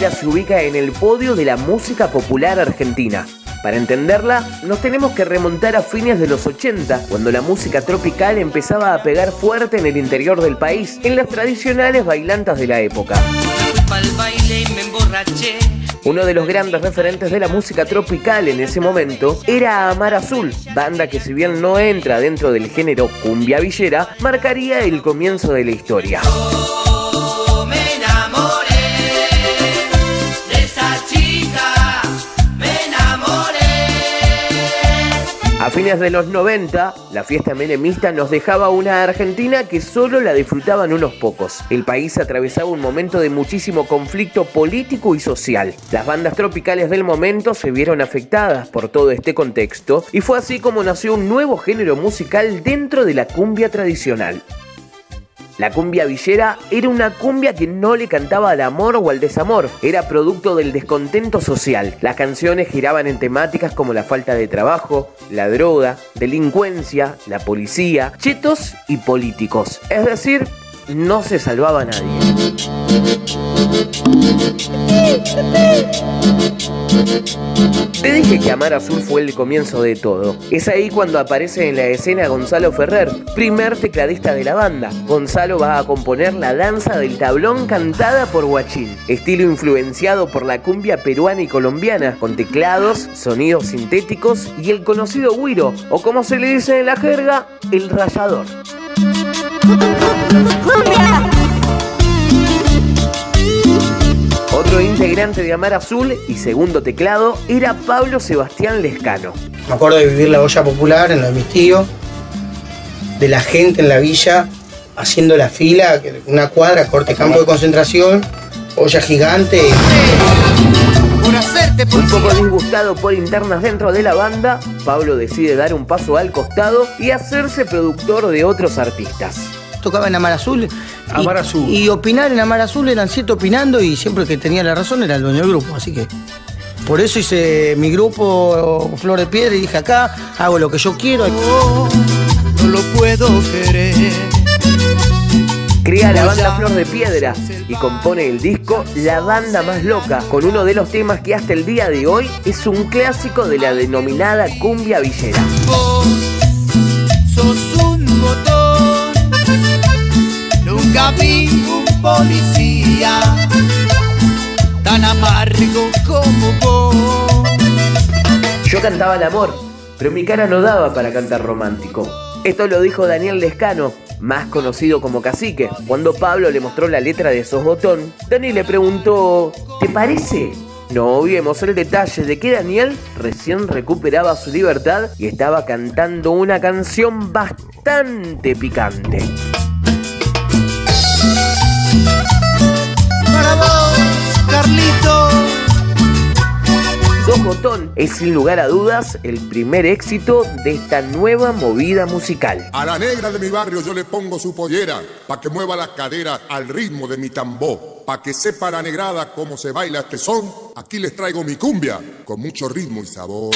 se ubica en el podio de la música popular argentina. Para entenderla, nos tenemos que remontar a fines de los 80, cuando la música tropical empezaba a pegar fuerte en el interior del país, en las tradicionales bailantas de la época. Uno de los grandes referentes de la música tropical en ese momento era Amar Azul, banda que si bien no entra dentro del género cumbia villera, marcaría el comienzo de la historia. A fines de los 90, la fiesta menemista nos dejaba una Argentina que solo la disfrutaban unos pocos. El país atravesaba un momento de muchísimo conflicto político y social. Las bandas tropicales del momento se vieron afectadas por todo este contexto y fue así como nació un nuevo género musical dentro de la cumbia tradicional. La cumbia villera era una cumbia que no le cantaba al amor o al desamor, era producto del descontento social. Las canciones giraban en temáticas como la falta de trabajo, la droga, delincuencia, la policía, chetos y políticos. Es decir, no se salvaba nadie. Te dije que Amar Azul fue el comienzo de todo. Es ahí cuando aparece en la escena Gonzalo Ferrer, primer tecladista de la banda. Gonzalo va a componer la danza del tablón cantada por Guachín, estilo influenciado por la cumbia peruana y colombiana, con teclados, sonidos sintéticos y el conocido guiro, o como se le dice en la jerga, el rayador. Otro integrante de Amar Azul y segundo teclado era Pablo Sebastián Lescano. Me acuerdo de vivir la olla popular en lo de mis tíos, de la gente en la villa haciendo la fila, una cuadra, corte campo de concentración, olla gigante. Un poco disgustado por internas dentro de la banda, Pablo decide dar un paso al costado y hacerse productor de otros artistas tocaba en Amar Azul. Amar Azul. Y, opinar en Amar Azul eran siete opinando y siempre que tenía la razón era el dueño del grupo. Así que por eso hice mi grupo Flor de Piedra y dije acá, hago lo que yo quiero. no lo puedo querer. Crea la banda Flor de Piedra y compone el disco La Banda Más Loca, con uno de los temas que hasta el día de hoy es un clásico de la denominada cumbia villera. sos un un policía tan amargo como vos. Yo cantaba el amor, pero mi cara no daba para cantar romántico. Esto lo dijo Daniel Lescano, más conocido como Cacique. Cuando Pablo le mostró la letra de Sos Botón, Dani le preguntó, ¿te parece? No vimos el detalle de que Daniel recién recuperaba su libertad y estaba cantando una canción bastante picante. Es sin lugar a dudas el primer éxito de esta nueva movida musical. A la negra de mi barrio yo le pongo su pollera, pa' que mueva las caderas al ritmo de mi tambor, pa' que sepa la negrada cómo se baila este son. Aquí les traigo mi cumbia, con mucho ritmo y sabor.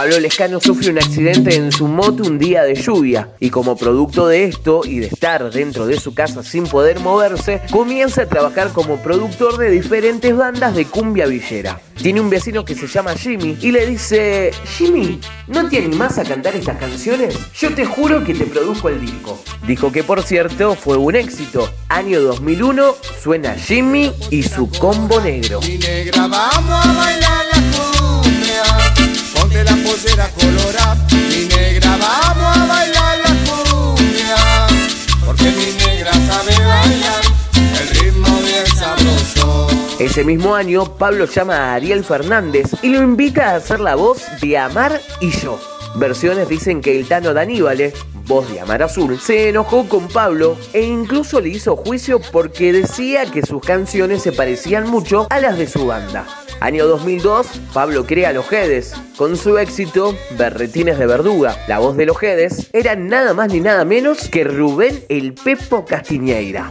Pablo Lescano sufre un accidente en su moto un día de lluvia y como producto de esto y de estar dentro de su casa sin poder moverse, comienza a trabajar como productor de diferentes bandas de cumbia villera. Tiene un vecino que se llama Jimmy y le dice, Jimmy, ¿no te animás a cantar estas canciones? Yo te juro que te produzco el disco. Dijo que por cierto fue un éxito. Año 2001 suena Jimmy y su combo negro. Mi negra, a bailar la porque mi negra sabe bailar el ritmo sabroso. Ese mismo año, Pablo llama a Ariel Fernández y lo invita a hacer la voz de Amar y yo. Versiones dicen que el Tano Daníbale, voz de Amar Azul, se enojó con Pablo e incluso le hizo juicio porque decía que sus canciones se parecían mucho a las de su banda. Año 2002, Pablo crea Los Jedes. Con su éxito, Berretines de Verduga, la voz de Los Jedes, era nada más ni nada menos que Rubén el Pepo Castiñeira.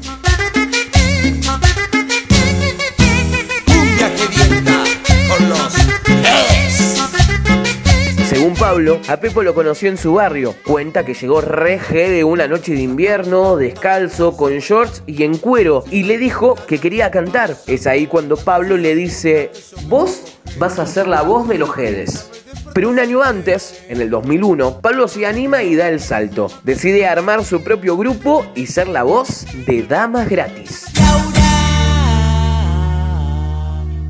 Pablo, a Pepo lo conoció en su barrio. Cuenta que llegó re de una noche de invierno, descalzo, con shorts y en cuero, y le dijo que quería cantar. Es ahí cuando Pablo le dice, vos vas a ser la voz de los Jedes. Pero un año antes, en el 2001, Pablo se anima y da el salto. Decide armar su propio grupo y ser la voz de Damas Gratis. Laura,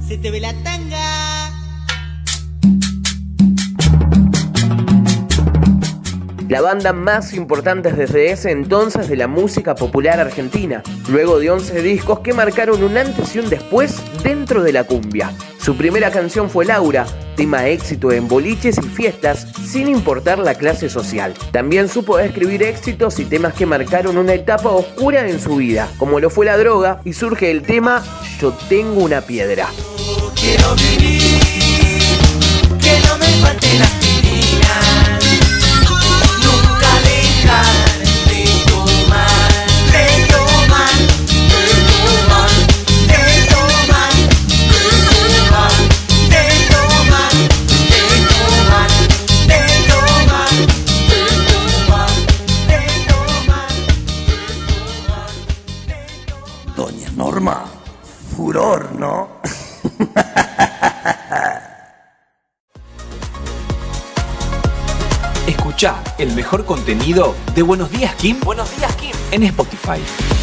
se te ve la tanga. La banda más importante desde ese entonces de la música popular argentina, luego de 11 discos que marcaron un antes y un después dentro de la cumbia. Su primera canción fue Laura, tema éxito en boliches y fiestas sin importar la clase social. También supo escribir éxitos y temas que marcaron una etapa oscura en su vida, como lo fue la droga, y surge el tema Yo tengo una piedra. Quiero vivir, Escucha el mejor contenido de Buenos Días Kim. Buenos Días Kim en Spotify.